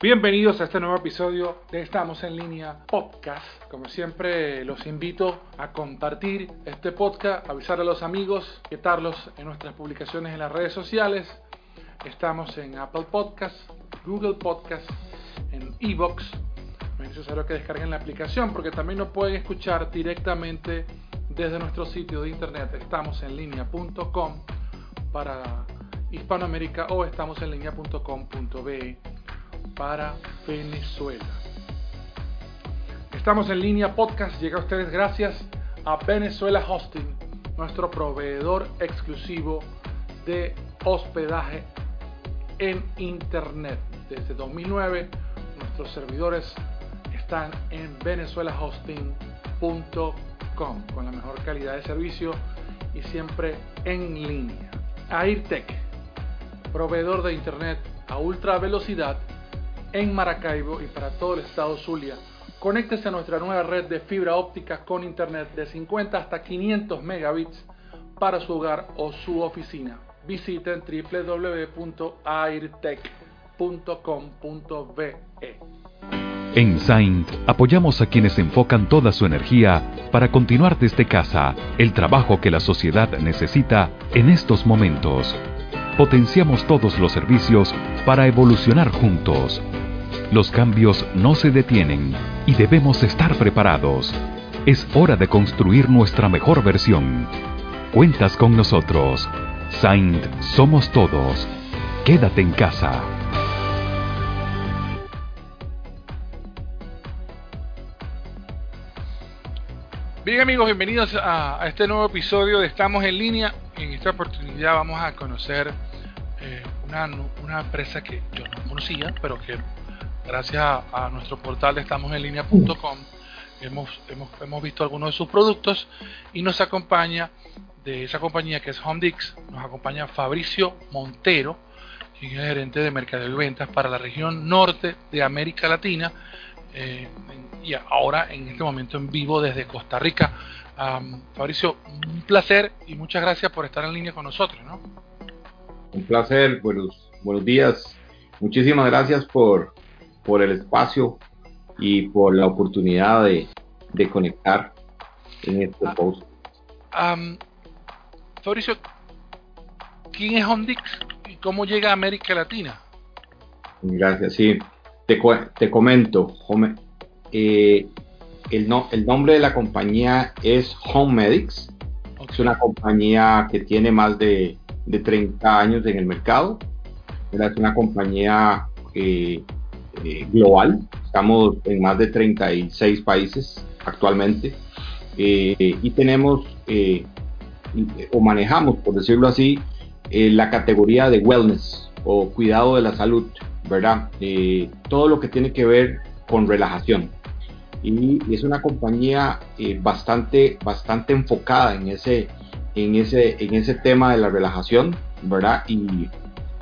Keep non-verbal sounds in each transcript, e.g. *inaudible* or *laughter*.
Bienvenidos a este nuevo episodio de Estamos en línea podcast. Como siempre, los invito a compartir este podcast, avisar a los amigos, quitarlos en nuestras publicaciones en las redes sociales. Estamos en Apple Podcast, Google Podcast, en Evox. No es necesario que descarguen la aplicación porque también nos pueden escuchar directamente desde nuestro sitio de internet estamosenlinea.com para Hispanoamérica o estamosenlinea.com.be para Venezuela. Estamos en línea podcast, llega a ustedes gracias a Venezuela Hosting, nuestro proveedor exclusivo de hospedaje en Internet. Desde 2009 nuestros servidores están en venezuelahosting.com con la mejor calidad de servicio y siempre en línea. AirTech, proveedor de Internet a ultra velocidad en Maracaibo y para todo el estado Zulia. Conéctese a nuestra nueva red de fibra óptica con internet de 50 hasta 500 megabits para su hogar o su oficina. Visiten www.airtech.com.be. En Saint apoyamos a quienes enfocan toda su energía para continuar desde casa el trabajo que la sociedad necesita en estos momentos. Potenciamos todos los servicios para evolucionar juntos los cambios no se detienen y debemos estar preparados. Es hora de construir nuestra mejor versión. Cuentas con nosotros. Saint somos todos. Quédate en casa. Bien amigos, bienvenidos a, este nuevo episodio de Estamos en línea. En esta oportunidad vamos a conocer eh, una, una empresa que yo no conocía, pero que gracias a, nuestro portal de estamosenlinea.com hemos, hemos, hemos visto algunos de sus productos y nos acompaña de esa compañía que es HomeDix, nos acompaña Fabricio Montero, quien es gerente de mercado y ventas para la región norte de América Latina eh, y ahora en este momento en vivo desde Costa Rica. Fabricio, un placer y muchas gracias por estar en línea con nosotros. ¿no? Un placer, buenos, buenos días. Muchísimas gracias por, por el espacio y por la oportunidad de, conectar en este ah, post. Fabricio, ¿quién es Hondix y cómo llega a América Latina? Gracias, sí. Te, te comento, eh, el, no, el nombre de la compañía es Home Medics. Es una compañía que tiene más de, de 30 años en el mercado. Es una compañía eh, eh, global. Estamos en más de 36 países actualmente eh, y tenemos o manejamos, por decirlo así, la categoría de wellness o cuidado de la salud, ¿verdad? todo lo que tiene que ver con relajación. Y, es una compañía bastante, bastante enfocada en ese, en, ese, en ese tema de la relajación, ¿verdad? Y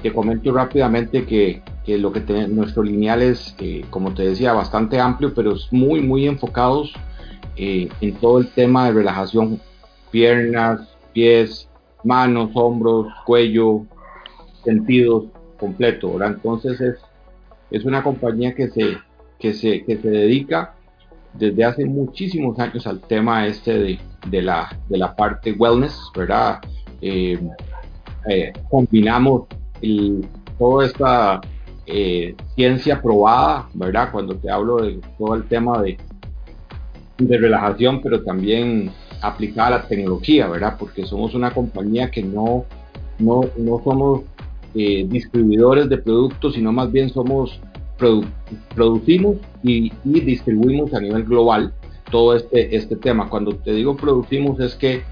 te comento rápidamente que que lo que tiene nuestro lineal es, eh, como te decía, bastante amplio, pero es muy, muy enfocados eh, en todo el tema de relajación, piernas, pies, manos, hombros, cuello, sentidos completo. ¿verdad? Entonces es, es una compañía que se, que, se, que se dedica desde hace muchísimos años al tema este de, de, la, de la parte wellness, ¿verdad? Eh, combinamos el, toda esta eh, ciencia probada, ¿verdad? Cuando te hablo de todo el tema de, de relajación, pero también aplicada a la tecnología, ¿verdad? Porque somos una compañía que no, no, no somos eh, distribuidores de productos, sino más bien somos producimos y, distribuimos a nivel global todo este, este tema. Cuando te digo producimos es que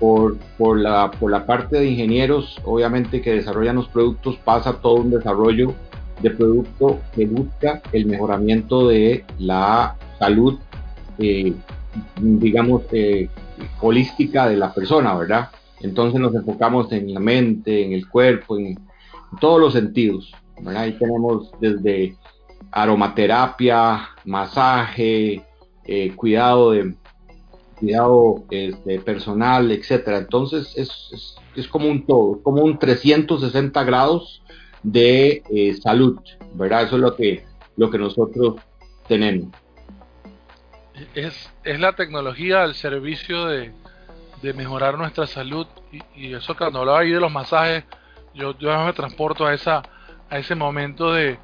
por, por, la, por la parte de ingenieros, obviamente que desarrollan los productos, pasa todo un desarrollo de producto que busca el mejoramiento de la salud, eh, digamos, eh, holística de la persona, ¿verdad? Entonces nos enfocamos en la mente, en el cuerpo, en, todos los sentidos, ¿verdad? Ahí tenemos desde aromaterapia, masaje, eh, cuidado de cuidado este, personal, etcétera. Entonces es, es, como un todo, como un 360 grados de eh, salud, ¿verdad? Eso es lo que, lo que nosotros tenemos. Es, es la tecnología al servicio de, de mejorar nuestra salud y, eso cuando hablaba ahí de los masajes, yo, yo me transporto a esa a ese momento de,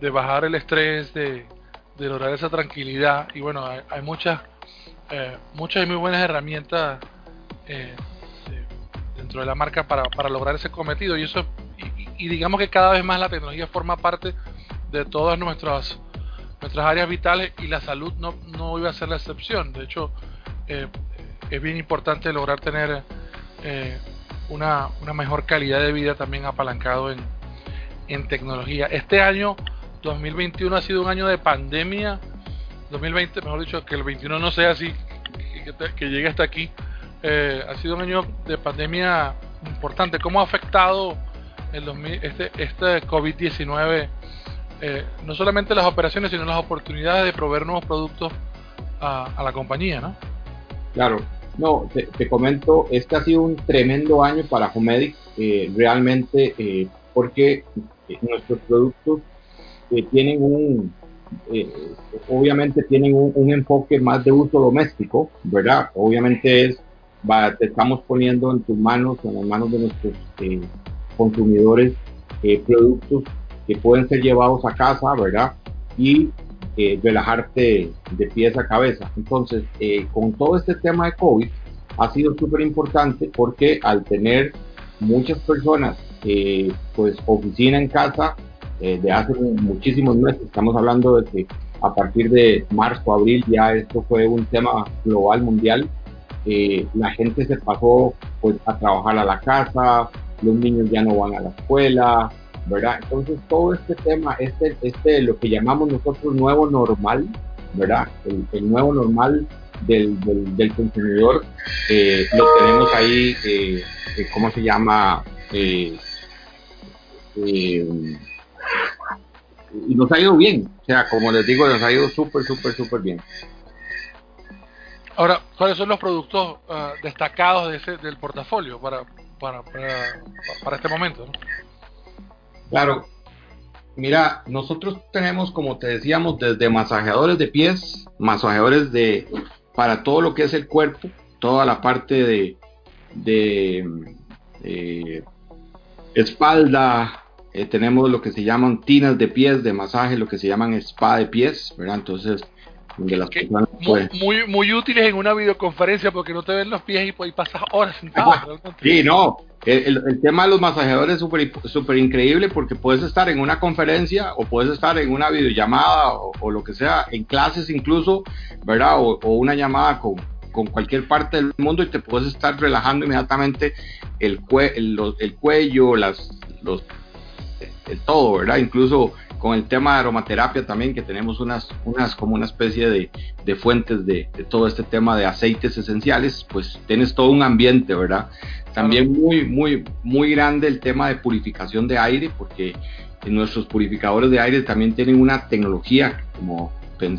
de bajar el estrés, de, de, lograr esa tranquilidad. Y bueno, hay, muchas eh, muchas y muy buenas herramientas eh, dentro de la marca para, para lograr ese cometido. Y eso y, digamos que cada vez más la tecnología forma parte de todas nuestras nuestras áreas vitales y la salud no, no iba a ser la excepción. De hecho eh, es bien importante lograr tener una, una, mejor calidad de vida también apalancado en, en tecnología. Este año 2021 ha sido un año de pandemia, 2020, mejor dicho, que el 21 no sea así, que, llegue hasta aquí. Eh, ha sido un año de pandemia importante. ¿Cómo ha afectado el 2000, este, este COVID-19 eh, no solamente las operaciones, sino las oportunidades de proveer nuevos productos a, a la compañía? ¿no? Claro, no, te, comento, este ha sido un tremendo año para Homedic, eh, realmente, eh, porque eh, nuestros productos tienen un, obviamente tienen un, enfoque más de uso doméstico, ¿verdad? Obviamente es, va, te estamos poniendo en tus manos, en las manos de nuestros consumidores, productos que pueden ser llevados a casa, ¿verdad? Y eh, relajarte de pies a cabeza. Entonces, eh, con todo este tema de COVID, ha sido súper importante porque al tener muchas personas, eh, pues oficina en casa, de hace muchísimos meses, estamos hablando de que a partir de marzo, abril, ya esto fue un tema global, mundial, la gente se pasó pues a trabajar a la casa, los niños ya no van a la escuela, ¿verdad? Entonces todo este tema, este, este, lo que llamamos nosotros nuevo normal, ¿verdad? El, nuevo normal del, del, consumidor, eh, lo tenemos ahí, eh, eh, ¿cómo se llama? Y nos ha ido bien, o sea, como les digo, nos ha ido súper, súper, súper bien. Ahora, ¿cuáles son los productos ah, destacados de ese, del portafolio para, para, para, para este momento? ¿no? Claro. Mira, nosotros tenemos, como te decíamos, desde masajeadores de pies, masajeadores de para todo lo que es el cuerpo, toda la parte de, de eh, espalda, eh, tenemos lo que se llaman tinas de pies de masaje, lo que se llaman spa de pies, ¿verdad? Entonces, muy, muy, muy, útiles en una videoconferencia porque no te ven los pies y, pues, pasas horas sentado. sí, no, el, tema de los masajeadores es súper super increíble porque puedes estar en una conferencia o puedes estar en una videollamada o, lo que sea, en clases incluso, ¿verdad? O, una llamada con, con, cualquier parte del mundo y te puedes estar relajando inmediatamente el, el, cuello, las, los, el todo, ¿verdad? Incluso con el tema de aromaterapia también, que tenemos unas, unas como una especie de, de fuentes de, de, todo este tema de aceites esenciales, pues tienes todo un ambiente, ¿verdad? También muy, muy, muy grande el tema de purificación de aire, porque nuestros purificadores de aire también tienen una tecnología, como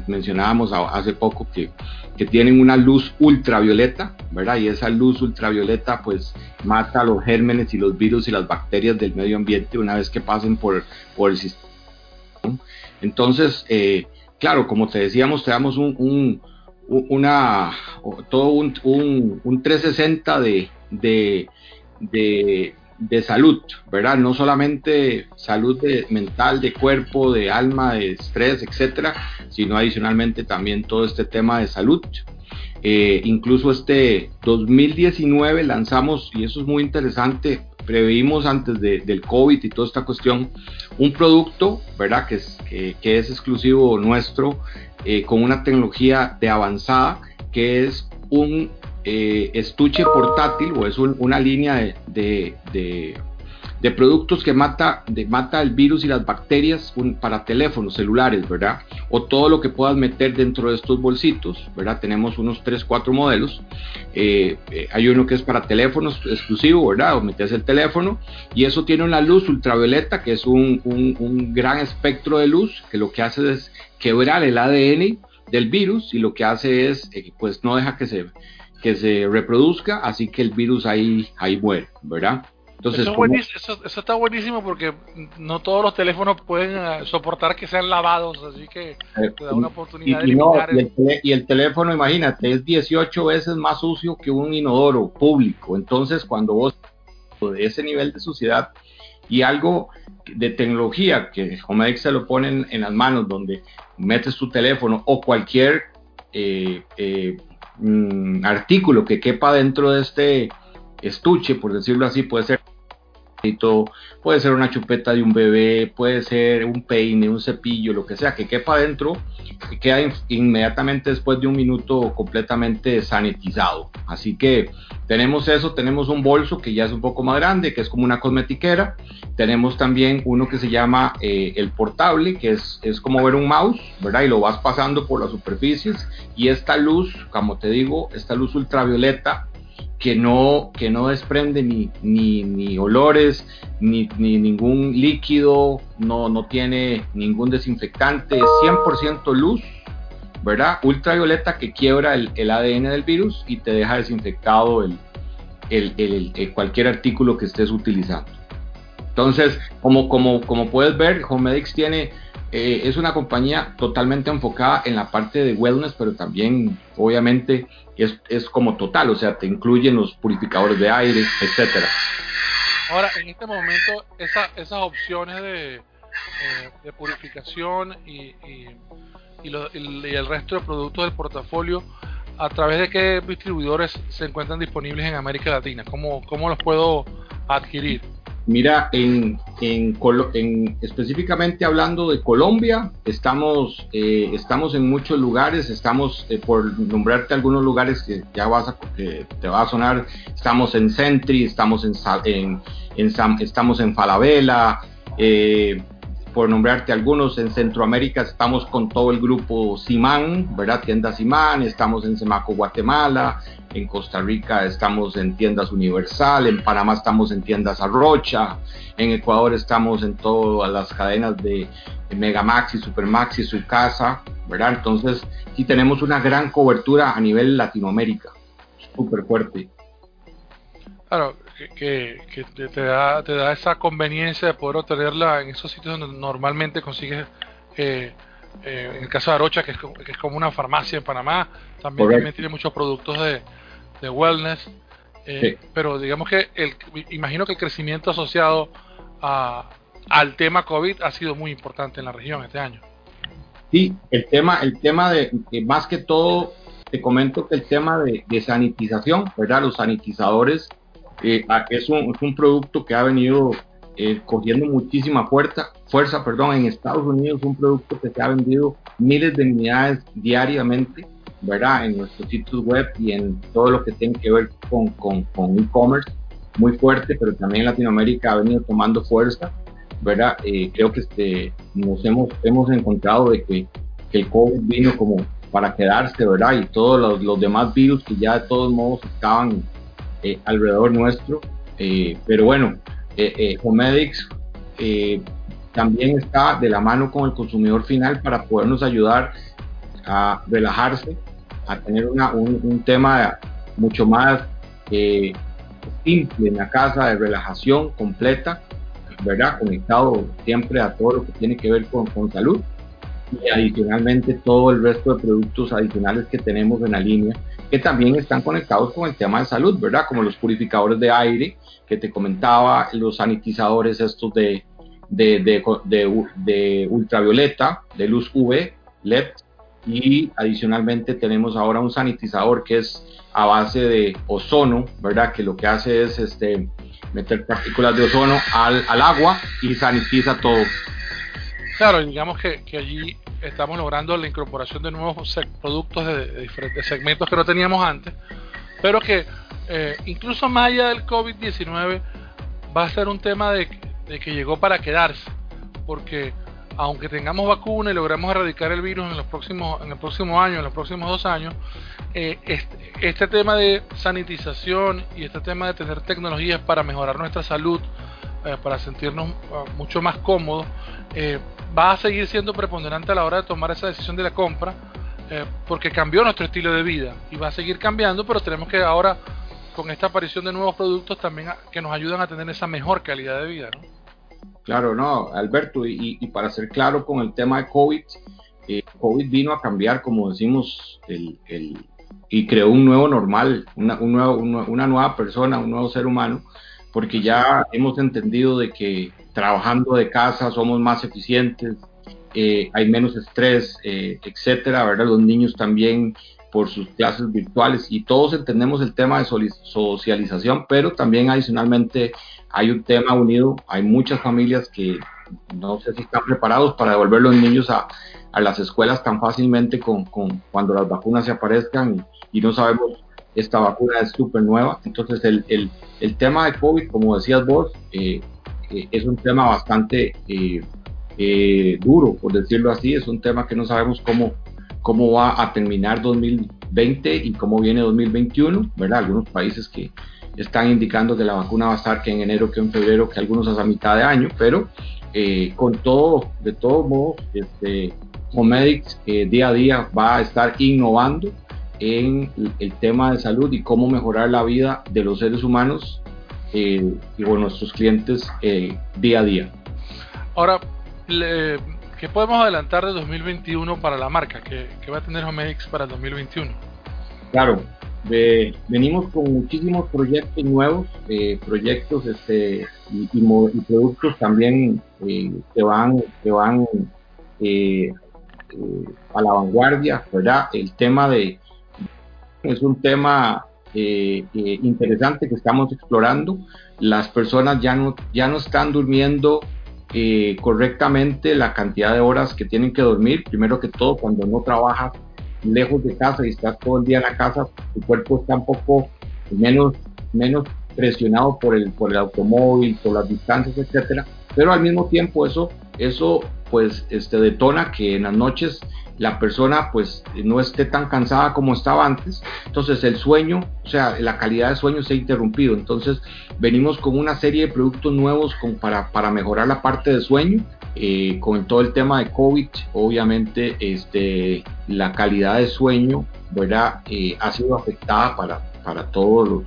mencionábamos hace poco, que, que tienen una luz ultravioleta, ¿verdad? Y esa luz ultravioleta pues mata los gérmenes y los virus y las bacterias del medio ambiente una vez que pasen por, por el sistema entonces, eh, claro, como te decíamos, te damos un, una, todo un, un 360 de, de, de, salud, ¿verdad? No solamente salud mental, de cuerpo, de alma, de estrés, etcétera, sino adicionalmente también todo este tema de salud. Eh, incluso este 2019 lanzamos, y eso es muy interesante, preveímos antes del COVID y toda esta cuestión, un producto, ¿verdad? Que es, que, es exclusivo nuestro, eh, con una tecnología de avanzada, que es un eh, estuche portátil o es una línea de productos que mata, el virus y las bacterias para teléfonos celulares, ¿verdad? O todo lo que puedas meter dentro de estos bolsitos, ¿verdad? Tenemos unos 3, 4 modelos. Eh, eh, hay uno que es para teléfonos exclusivo, ¿verdad? O metes el teléfono y eso tiene una luz ultravioleta que es un, un, gran espectro de luz que lo que hace es quebrar el ADN del virus y lo que hace es, pues no deja que se, que se reproduzca, así que el virus ahí, ahí muere, ¿verdad? Entonces, eso, está buenísimo porque no todos los teléfonos pueden eh, soportar que sean lavados, así que eh, te da una oportunidad y, de y, el, teléfono, imagínate, es 18 veces más sucio que un inodoro público. Entonces, cuando vos de ese nivel de suciedad y algo de tecnología que Homedex se lo ponen en las manos, donde metes tu teléfono o cualquier eh, mm, artículo que quepa dentro de este estuche, por decirlo así, puede ser puede ser una chupeta de un bebé, puede ser un peine, un cepillo, lo que sea, que quepa adentro, que queda inmediatamente después de un minuto completamente sanitizado. Así que tenemos eso, tenemos un bolso que ya es un poco más grande, que es como una cosmetiquera. Tenemos también uno que se llama eh, el portable, que es, es como ver un mouse, ¿verdad? Y lo vas pasando por las superficies. Y esta luz, como te digo, esta luz ultravioleta que no, que no desprende ni, ni, olores, ni, ningún líquido, no, no tiene ningún desinfectante, es 100% luz, ¿verdad? Ultravioleta que quiebra el, ADN del virus y te deja desinfectado el, el, cualquier artículo que estés utilizando. Entonces, como, como, como puedes ver, Homedics tiene eh, es una compañía totalmente enfocada en la parte de wellness, pero también obviamente es, es, como total, o sea, te incluyen los purificadores de aire, etcétera. Ahora, en este momento, esa, esas opciones de, eh, de purificación y, y, y, el resto de productos del portafolio, ¿a través de qué distribuidores se encuentran disponibles en América Latina? ¿Cómo, cómo los puedo adquirir? Mira, en, en, específicamente hablando de Colombia, estamos, eh, estamos en muchos lugares, estamos, eh, por nombrarte algunos lugares que ya vas a, te va a sonar, estamos en Centri, estamos en, en, estamos en Falabella, eh, por nombrarte algunos, en Centroamérica estamos con todo el grupo Simán, ¿verdad? Tienda Simán, estamos en Semaco, Guatemala, en Costa Rica estamos en tiendas Universal, en Panamá estamos en tiendas Arrocha, en Ecuador estamos en todas las cadenas de Megamax y Supermax y su casa, ¿verdad? Entonces, sí tenemos una gran cobertura a nivel Latinoamérica, súper fuerte. Claro, que, te, da, te da esa conveniencia de poder obtenerla en esos sitios donde normalmente consigues, eh, eh, en el caso de Arocha, que es, que es, como una farmacia en Panamá, también, también tiene muchos productos de, de wellness, eh, pero digamos que el, imagino que el crecimiento asociado a, al tema COVID ha sido muy importante en la región este año. Sí, el tema, el tema de, más que todo, te comento que el tema de, de sanitización, ¿verdad? Los sanitizadores eh, es, un, es, un, producto que ha venido eh, cogiendo muchísima fuerza, fuerza perdón, en Estados Unidos, un producto que se ha vendido miles de unidades diariamente, ¿verdad? En nuestros sitios web y en todo lo que tiene que ver con, con, con e-commerce, muy fuerte, pero también en Latinoamérica ha venido tomando fuerza, ¿verdad? Eh, creo que este, nos hemos, hemos encontrado de que, que el COVID vino como para quedarse, ¿verdad? Y todos los, los demás virus que ya de todos modos estaban eh, alrededor nuestro. Eh, pero bueno, eh, Homedics también está de la mano con el consumidor final para podernos ayudar a relajarse, a tener una, un, tema mucho más simple en la casa de relajación completa, ¿verdad? Conectado siempre a todo lo que tiene que ver con, con salud y adicionalmente todo el resto de productos adicionales que tenemos en la línea que también están conectados con el tema de salud, ¿verdad? Como los purificadores de aire que te comentaba, los sanitizadores estos de, de, de, ultravioleta, de luz UV, LED, y adicionalmente tenemos ahora un sanitizador que es a base de ozono, ¿verdad? Que lo que hace es este, meter partículas de ozono al, al agua y sanitiza todo. Claro, digamos que allí estamos logrando la incorporación de nuevos productos de, diferentes segmentos que no teníamos antes, pero que eh, incluso más allá del COVID-19 va a ser un tema de, que llegó para quedarse, porque aunque tengamos vacuna y logramos erradicar el virus en los próximos en el próximo año, en los próximos dos años, eh, este, este, tema de sanitización y este tema de tener tecnologías para mejorar nuestra salud, eh, para sentirnos ah, mucho más cómodos, va a seguir siendo preponderante a la hora de tomar esa decisión de la compra, eh, porque cambió nuestro estilo de vida y va a seguir cambiando, pero tenemos que ahora con esta aparición de nuevos productos también que nos ayudan a tener esa mejor calidad de vida. Claro, no, Alberto, y, para ser claro con el tema de COVID, eh, COVID vino a cambiar, como decimos, el, y creó un nuevo normal, una, un nuevo, una nueva persona, un nuevo ser humano, porque ya hemos entendido de que trabajando de casa somos más eficientes, eh, hay menos estrés, eh, etcétera, ¿verdad? Los niños también por sus clases virtuales y todos entendemos el tema de socialización, pero también adicionalmente hay un tema unido, hay muchas familias que no sé si están preparados para devolver los niños a, a las escuelas tan fácilmente con, con, cuando las vacunas se aparezcan y, no sabemos, esta vacuna es súper nueva, entonces el, el, el, tema de COVID, como decías vos, eh, eh, es un tema bastante eh, duro, por decirlo así, es un tema que no sabemos cómo, cómo va a terminar 2020 y cómo viene 2021, ¿verdad? Algunos países que están indicando que la vacuna va a estar que en enero, que en febrero, que algunos hasta mitad de año, pero eh, con todo, de todos modos, este, Homedics eh, día a día va a estar innovando en el tema de salud y cómo mejorar la vida de los seres humanos eh, y con nuestros clientes día a día. Ahora, ¿qué podemos adelantar de 2021 para la marca? ¿Qué, va a tener Homedics para el 2021? Claro, venimos con muchísimos proyectos nuevos, eh, proyectos este, y, productos también eh, que van, que van eh, a la vanguardia, ¿verdad? El tema de es un tema interesante que estamos explorando. Las personas ya no, ya no están durmiendo eh, correctamente la cantidad de horas que tienen que dormir. Primero que todo, cuando no trabajas lejos de casa y estás todo el día en la casa, tu cuerpo está un poco menos, menos presionado por el, por el automóvil, por las distancias, etcétera. Pero al mismo tiempo eso, eso pues este, detona que en las noches la persona pues no esté tan cansada como estaba antes. Entonces el sueño, o sea, la calidad de sueño se ha interrumpido. Entonces venimos con una serie de productos nuevos con, para, para mejorar la parte de sueño. Eh, con todo el tema de COVID, obviamente este, la calidad de sueño ¿verdad? Eh, ha sido afectada para, para, todos los,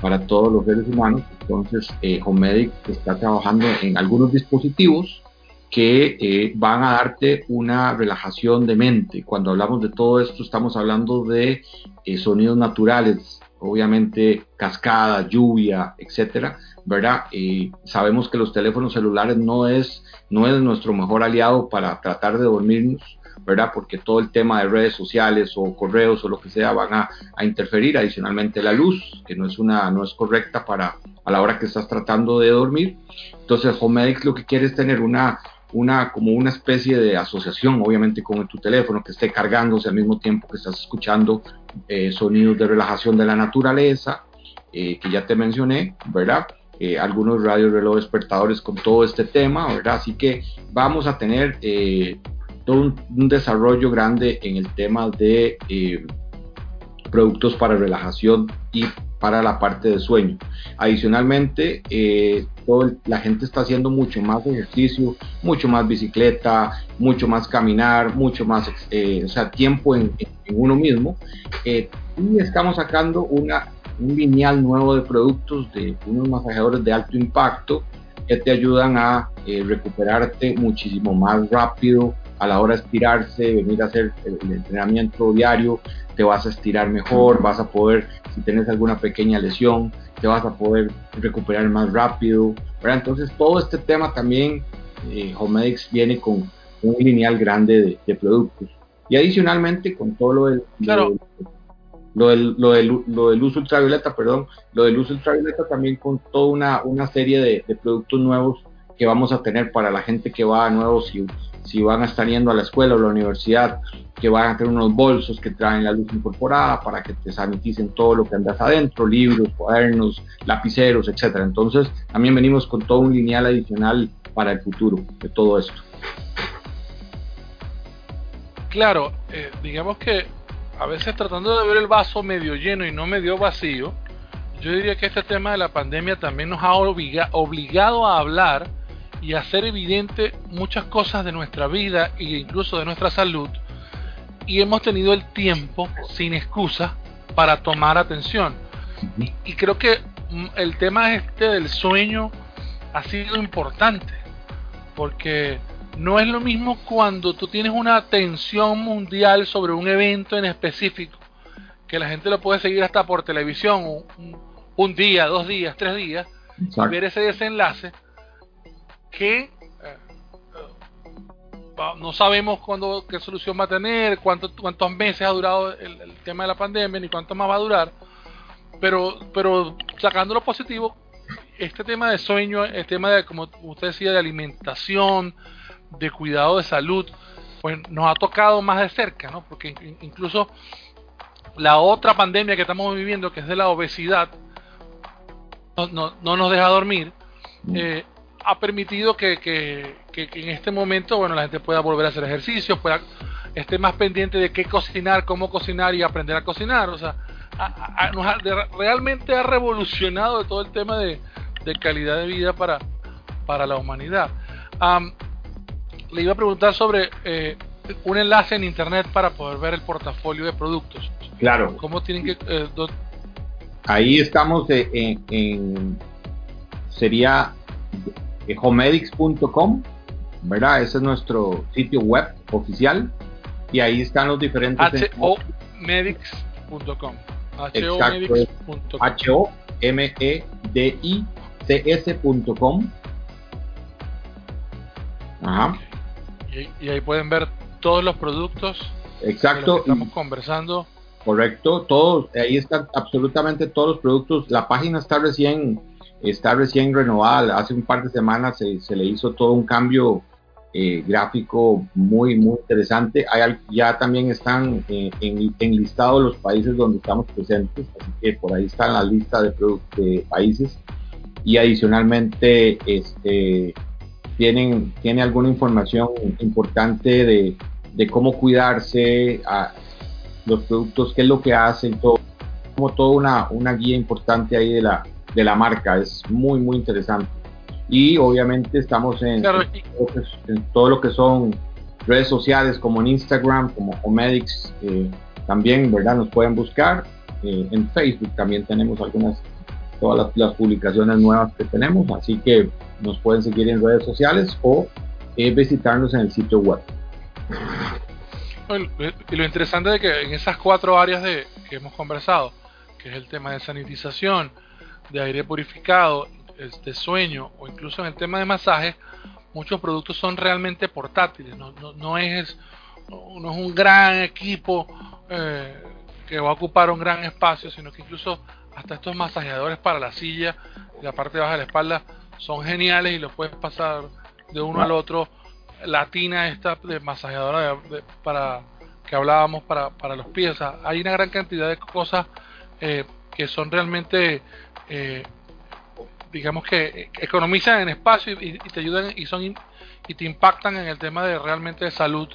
para todos los seres humanos. Entonces, eh, Homedic está trabajando en algunos dispositivos que eh, van a darte una relajación de mente. Cuando hablamos de todo esto, estamos hablando de eh, sonidos naturales, obviamente cascada, lluvia, etcétera, ¿verdad? Eh, sabemos que los teléfonos celulares no es, no es nuestro mejor aliado para tratar de dormirnos, ¿verdad? Porque todo el tema de redes sociales o correos o lo que sea van a, a, interferir. Adicionalmente la luz, que no es, una, no es correcta para a la hora que estás tratando de dormir. Entonces Homedics lo que quiere es tener una una, como una especie de asociación, obviamente, con tu teléfono que esté cargándose al mismo tiempo que estás escuchando eh, sonidos de relajación de la naturaleza, eh, que ya te mencioné, ¿verdad? Eh, algunos radio reloj despertadores con todo este tema, ¿verdad? Así que vamos a tener todo un, un, desarrollo grande en el tema de productos para relajación y para la parte de sueño. Adicionalmente, eh, la gente está haciendo mucho más ejercicio, mucho más bicicleta, mucho más caminar, mucho más, eh, o sea, tiempo en, uno mismo. Eh, y estamos sacando una, un lineal nuevo de productos de unos masajeadores de alto impacto que te ayudan a recuperarte muchísimo más rápido a la hora de estirarse, venir a hacer el entrenamiento diario, te vas a estirar mejor, vas a poder, si tienes alguna pequeña lesión, te vas a poder recuperar más rápido. Entonces todo este tema también, eh, Homedics viene con un lineal grande de, productos. Y adicionalmente con todo lo del, lo, del, lo, del, lo, del, uso ultravioleta, perdón, lo del uso ultravioleta también con toda una, una serie de, de productos nuevos que vamos a tener para la gente que va a nuevos si, si van a estar yendo a la escuela o la universidad, que van a tener unos bolsos que traen la luz incorporada para que te saniticen todo lo que andas adentro, libros, cuadernos, lapiceros, etcétera. Entonces, también venimos con todo un lineal adicional para el futuro de todo esto. Claro, eh, digamos que a veces tratando de ver el vaso medio lleno y no medio vacío, yo diría que este tema de la pandemia también nos ha obligado a hablar y hacer evidente muchas cosas de nuestra vida e incluso de nuestra salud y hemos tenido el tiempo sin excusa para tomar atención. y, creo que mm, el tema este del sueño ha sido importante, porque no es lo mismo cuando tú tienes una atención mundial sobre un evento en específico, que la gente lo puede seguir hasta por televisión, un, día, dos días, tres días, y ver ese desenlace, que eh, no sabemos cuándo, qué solución va a tener, cuánto, cuántos meses ha durado el, el, tema de la pandemia, ni cuánto más va a durar, pero, pero sacando lo positivo, este tema de sueño, el tema de, como usted decía, de alimentación, de cuidado de salud, pues nos ha tocado más de cerca, ¿no? Porque incluso la otra pandemia que estamos viviendo, que es de la obesidad, no, no, nos deja dormir, mm. eh, ha permitido que, que, que, en este momento, bueno, la gente pueda volver a hacer ejercicio, pueda esté más pendiente de qué cocinar, cómo cocinar y aprender a cocinar, o sea, realmente ha revolucionado todo el tema de, de calidad de vida para, para la humanidad. le iba a preguntar sobre eh, un enlace en internet para poder ver el portafolio de productos. Claro. ¿Cómo tienen que...? Eh, Ahí estamos en, sería homedics.com, ¿verdad? Ese es nuestro sitio web oficial y ahí están los diferentes... homedics.com. H-O-M-E-D-I cs.com. Ajá. Y, ahí pueden ver todos los productos. Exacto. estamos conversando. Correcto, todos, ahí están absolutamente todos los productos. La página está recién, está recién renovada. Hace un par de semanas se, le hizo todo un cambio eh, gráfico muy, muy interesante. Hay, ya también están eh, en, en, listado los países donde estamos presentes, así que por ahí está la lista de, de países y adicionalmente este, tienen, tiene alguna información importante de, de cómo cuidarse, a los productos, qué es lo que hacen, todo, como toda una, una guía importante ahí de la, de la marca, es muy, muy interesante. Y obviamente estamos en, todo, lo que son redes sociales como en Instagram, como Homedics, eh, también, ¿verdad? Nos pueden buscar. Eh, en Facebook también tenemos algunas todas las, publicaciones nuevas que tenemos, así que nos pueden seguir en redes sociales o eh, visitarnos en el sitio web. Y lo interesante es que en esas cuatro áreas de, que hemos conversado, que es el tema de sanitización, de aire purificado, de sueño o incluso en el tema de masaje, muchos productos son realmente portátiles, no, no, no es, no, es un gran equipo eh, que va a ocupar un gran espacio, sino que incluso hasta estos masajeadores para la silla la parte baja de la espalda son geniales y los puedes pasar de uno al otro. La tina esta de masajeadora para que hablábamos para, para los pies. hay una gran cantidad de cosas eh, que son realmente, eh, digamos que economizan en espacio y, te ayudan y son y te impactan en el tema de realmente de salud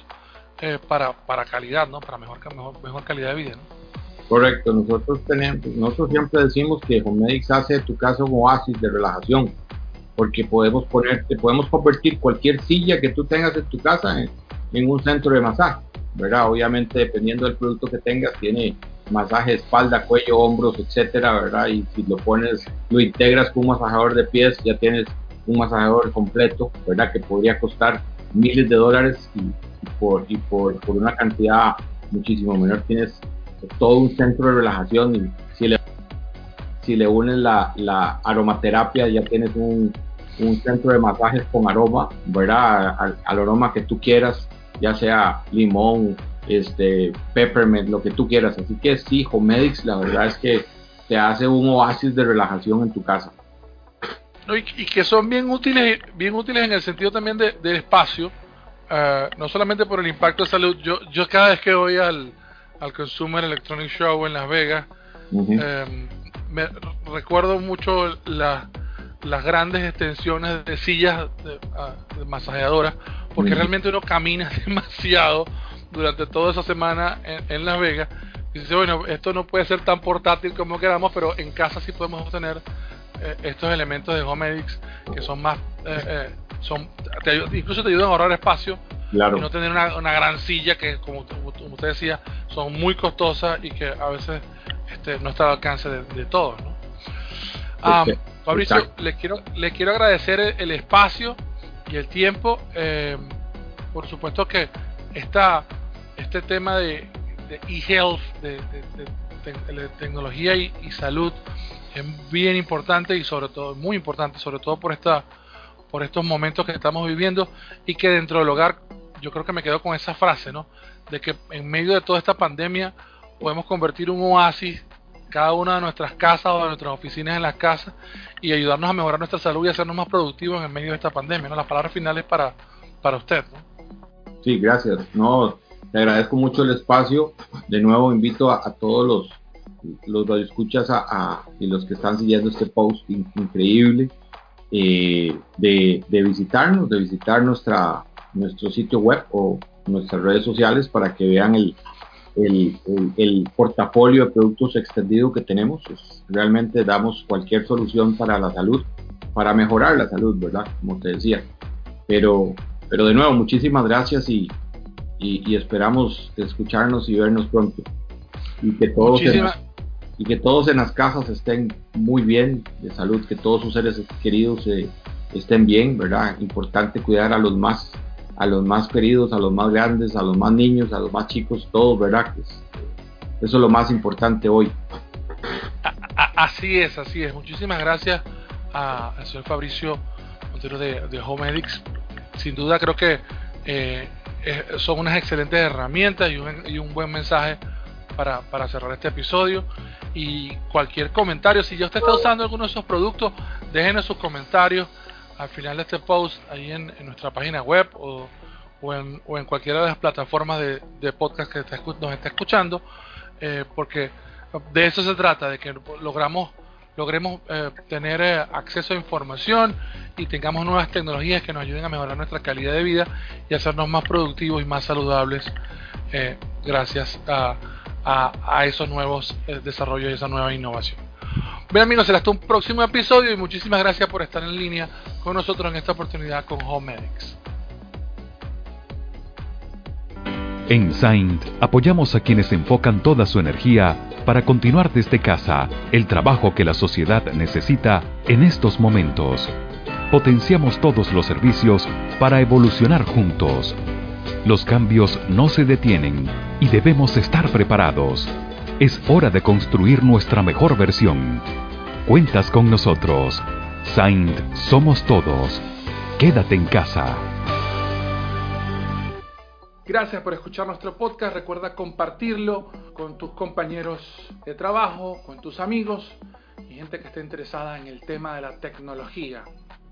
eh, para, para calidad, ¿no? Para mejor, mejor, calidad de vida, ¿no? Correcto, nosotros tenemos, nosotros siempre decimos que Homedics hace de tu casa un oasis de relajación, porque podemos ponerte, podemos convertir cualquier silla que tú tengas en tu casa en, un centro de masaje, ¿verdad? Obviamente dependiendo del producto que tengas, tiene masaje de espalda, cuello, hombros, etcétera, ¿verdad? Y si lo pones, lo integras con un masajador de pies, ya tienes un masajador completo, ¿verdad? Que podría costar miles de dólares y, por, por, una cantidad muchísimo menor tienes todo un centro de relajación y si le, si le unes la, la aromaterapia ya tienes un, un, centro de masajes con aroma, ¿verdad? Al, aroma que tú quieras, ya sea limón, este, peppermint, lo que tú quieras. Así que sí, Homedics, la verdad es que te hace un oasis de relajación en tu casa. y, que son bien útiles, bien útiles en el sentido también de, del espacio, uh, no solamente por el impacto de salud. Yo, yo cada vez que voy al, al Consumer Electronic Show en Las Vegas. Em, me recuerdo mucho las grandes extensiones de sillas de, ah, masajeadoras, porque realmente uno camina *laughs* demasiado durante toda esa semana en, Las Vegas. Y dice, bueno, esto no puede ser tan portátil como queramos, pero en casa sí podemos tener eh, estos elementos de Homedics que son más, eh, eh, son, incluso te ayudan a ahorrar espacio y no tener una, una, gran silla que, como, usted decía, son muy costosas y que a veces este, no está al alcance de, todos. ¿no? Fabricio, les quiero, les quiero agradecer el, espacio y el tiempo. Eh, por supuesto que esta, este tema de e-health, de, tecnología y, salud, es bien importante y sobre todo, muy importante, sobre todo por esta por estos momentos que estamos viviendo y que dentro del hogar, yo creo que me quedo con esa frase, ¿no? De que en medio de toda esta pandemia podemos convertir un oasis cada una de nuestras casas o de nuestras oficinas en las casas y ayudarnos a mejorar nuestra salud y hacernos más productivos en medio de esta pandemia, ¿no? Las palabras finales para, para usted, ¿no? Sí, gracias. No, te agradezco mucho el espacio. De nuevo invito a, todos los los radioescuchas a, y los que están siguiendo este post increíble eh, de, visitarnos, de visitar nuestra, nuestro sitio web o nuestras redes sociales para que vean el, el, portafolio de productos extendido que tenemos. realmente damos cualquier solución para la salud, para mejorar la salud, ¿verdad? Como te decía. Pero pero de nuevo, muchísimas gracias y, y, esperamos escucharnos y vernos pronto. Y que todos en, y que todos en las casas estén muy bien de salud, que todos sus seres queridos eh, estén bien, ¿verdad? Importante cuidar a los más a los más queridos, a los más grandes, a los más niños, a los más chicos, todos, ¿verdad? Eso es lo más importante hoy. Así es, así es. Muchísimas gracias al señor Fabricio Montero de, de Home sin duda creo que eh, son unas excelentes herramientas y un, buen mensaje para, cerrar este episodio. Y cualquier comentario, si ya usted está usando alguno de esos productos, déjenos sus comentarios al final de este post ahí en, nuestra página web o, en, cualquiera de las plataformas de, podcast que nos está escuchando, eh, porque de eso se trata, de que logramos logremos eh, tener eh, acceso a información y tengamos nuevas tecnologías que nos ayuden a mejorar nuestra calidad de vida y hacernos más productivos y más saludables eh, gracias a, esos nuevos desarrollos y esa nueva innovación. Bien amigos, será hasta un próximo episodio y muchísimas gracias por estar en línea con nosotros en esta oportunidad con Home Medics. En Saint apoyamos a quienes enfocan toda su energía para continuar desde casa el trabajo que la sociedad necesita en estos momentos. Potenciamos todos los servicios para evolucionar juntos. Los cambios no se detienen y debemos estar preparados. Es hora de construir nuestra mejor versión. Cuentas con nosotros. Saint somos todos. Quédate en casa. Gracias por escuchar nuestro podcast. Recuerda compartirlo con tus compañeros de trabajo, con tus amigos y gente que esté interesada en el tema de la tecnología.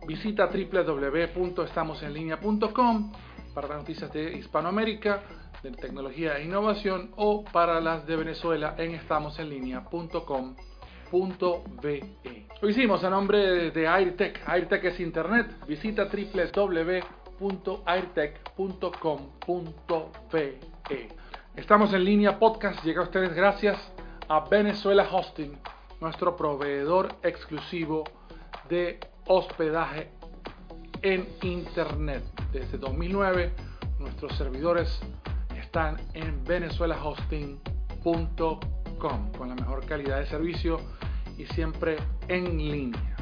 Visita www.estamosenlinea.com para las noticias de Hispanoamérica, de tecnología e innovación o para las de Venezuela en estamosenlinea.com.be. Lo hicimos a nombre de AirTech. AirTech es Internet. Visita www www.airtech.com.be. Estamos en línea podcast, llega a ustedes gracias a Venezuela Hosting, nuestro proveedor exclusivo de hospedaje en Internet. Desde 2009 nuestros servidores están en venezuelahosting.com con la mejor calidad de servicio y siempre en línea.